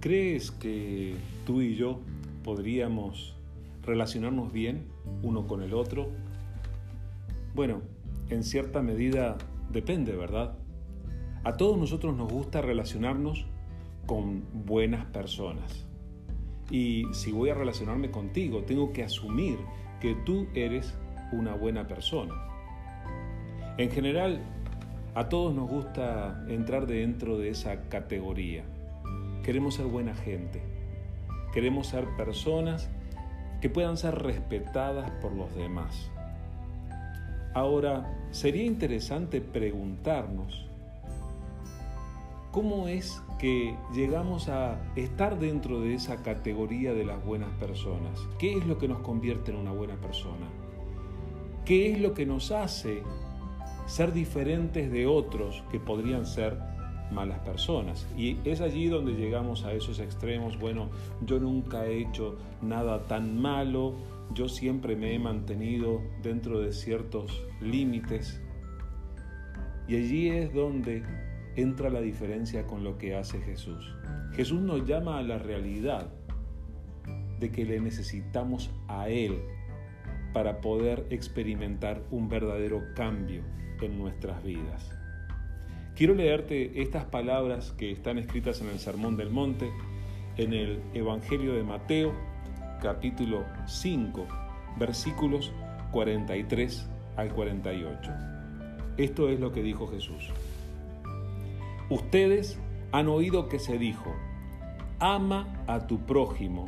¿Crees que tú y yo podríamos relacionarnos bien uno con el otro? Bueno, en cierta medida depende, ¿verdad? A todos nosotros nos gusta relacionarnos con buenas personas. Y si voy a relacionarme contigo, tengo que asumir que tú eres una buena persona. En general, a todos nos gusta entrar dentro de esa categoría. Queremos ser buena gente. Queremos ser personas que puedan ser respetadas por los demás. Ahora, sería interesante preguntarnos cómo es que llegamos a estar dentro de esa categoría de las buenas personas. ¿Qué es lo que nos convierte en una buena persona? ¿Qué es lo que nos hace ser diferentes de otros que podrían ser malas personas. Y es allí donde llegamos a esos extremos, bueno, yo nunca he hecho nada tan malo, yo siempre me he mantenido dentro de ciertos límites. Y allí es donde entra la diferencia con lo que hace Jesús. Jesús nos llama a la realidad de que le necesitamos a Él para poder experimentar un verdadero cambio en nuestras vidas. Quiero leerte estas palabras que están escritas en el Sermón del Monte, en el Evangelio de Mateo, capítulo 5, versículos 43 al 48. Esto es lo que dijo Jesús. Ustedes han oído que se dijo, ama a tu prójimo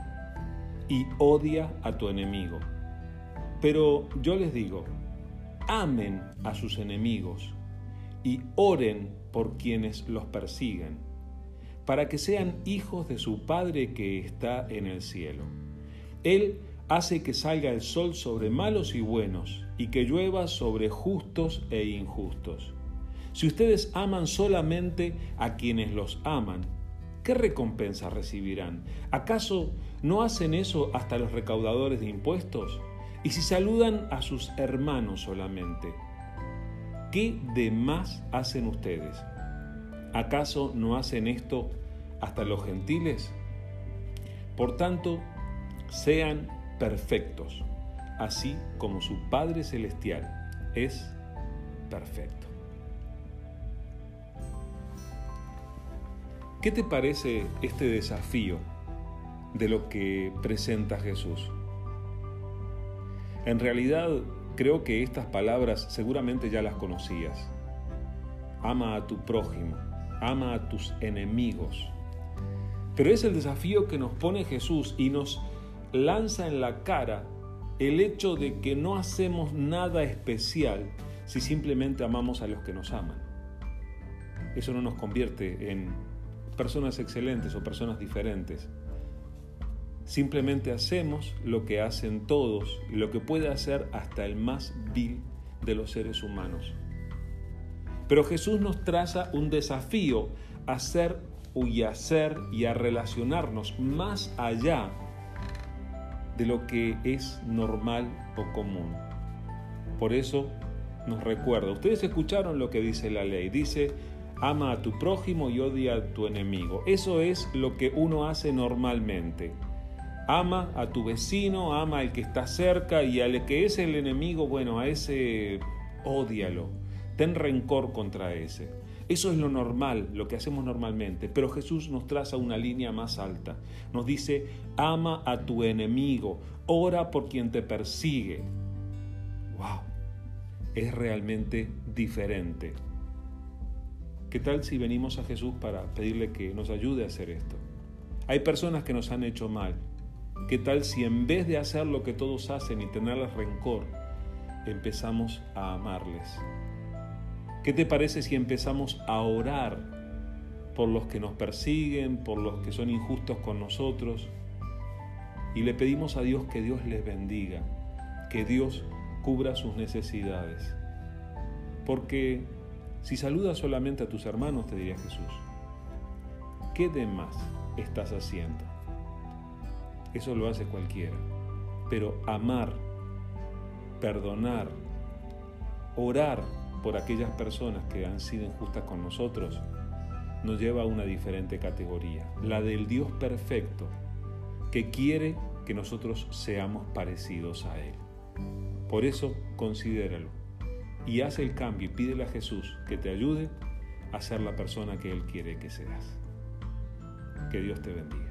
y odia a tu enemigo. Pero yo les digo, amen a sus enemigos y oren por quienes los persiguen, para que sean hijos de su Padre que está en el cielo. Él hace que salga el sol sobre malos y buenos, y que llueva sobre justos e injustos. Si ustedes aman solamente a quienes los aman, ¿qué recompensa recibirán? ¿Acaso no hacen eso hasta los recaudadores de impuestos? Y si saludan a sus hermanos solamente, ¿qué de más hacen ustedes? ¿Acaso no hacen esto hasta los gentiles? Por tanto, sean perfectos, así como su Padre Celestial es perfecto. ¿Qué te parece este desafío de lo que presenta Jesús? En realidad, creo que estas palabras seguramente ya las conocías. Ama a tu prójimo, ama a tus enemigos. Pero es el desafío que nos pone Jesús y nos lanza en la cara el hecho de que no hacemos nada especial si simplemente amamos a los que nos aman. Eso no nos convierte en personas excelentes o personas diferentes. Simplemente hacemos lo que hacen todos y lo que puede hacer hasta el más vil de los seres humanos. Pero Jesús nos traza un desafío a hacer y a y a relacionarnos más allá de lo que es normal o común. Por eso nos recuerda, ustedes escucharon lo que dice la ley, dice, ama a tu prójimo y odia a tu enemigo. Eso es lo que uno hace normalmente. Ama a tu vecino, ama al que está cerca y al que es el enemigo, bueno, a ese odialo. Ten rencor contra ese. Eso es lo normal, lo que hacemos normalmente. Pero Jesús nos traza una línea más alta. Nos dice, ama a tu enemigo, ora por quien te persigue. ¡Wow! Es realmente diferente. ¿Qué tal si venimos a Jesús para pedirle que nos ayude a hacer esto? Hay personas que nos han hecho mal, ¿Qué tal si en vez de hacer lo que todos hacen y tenerles rencor, empezamos a amarles? ¿Qué te parece si empezamos a orar por los que nos persiguen, por los que son injustos con nosotros? Y le pedimos a Dios que Dios les bendiga, que Dios cubra sus necesidades. Porque si saludas solamente a tus hermanos, te diría Jesús, ¿qué de más estás haciendo? Eso lo hace cualquiera. Pero amar, perdonar, orar por aquellas personas que han sido injustas con nosotros, nos lleva a una diferente categoría, la del Dios perfecto, que quiere que nosotros seamos parecidos a Él. Por eso, considéralo y haz el cambio y pídele a Jesús que te ayude a ser la persona que Él quiere que seas. Que Dios te bendiga.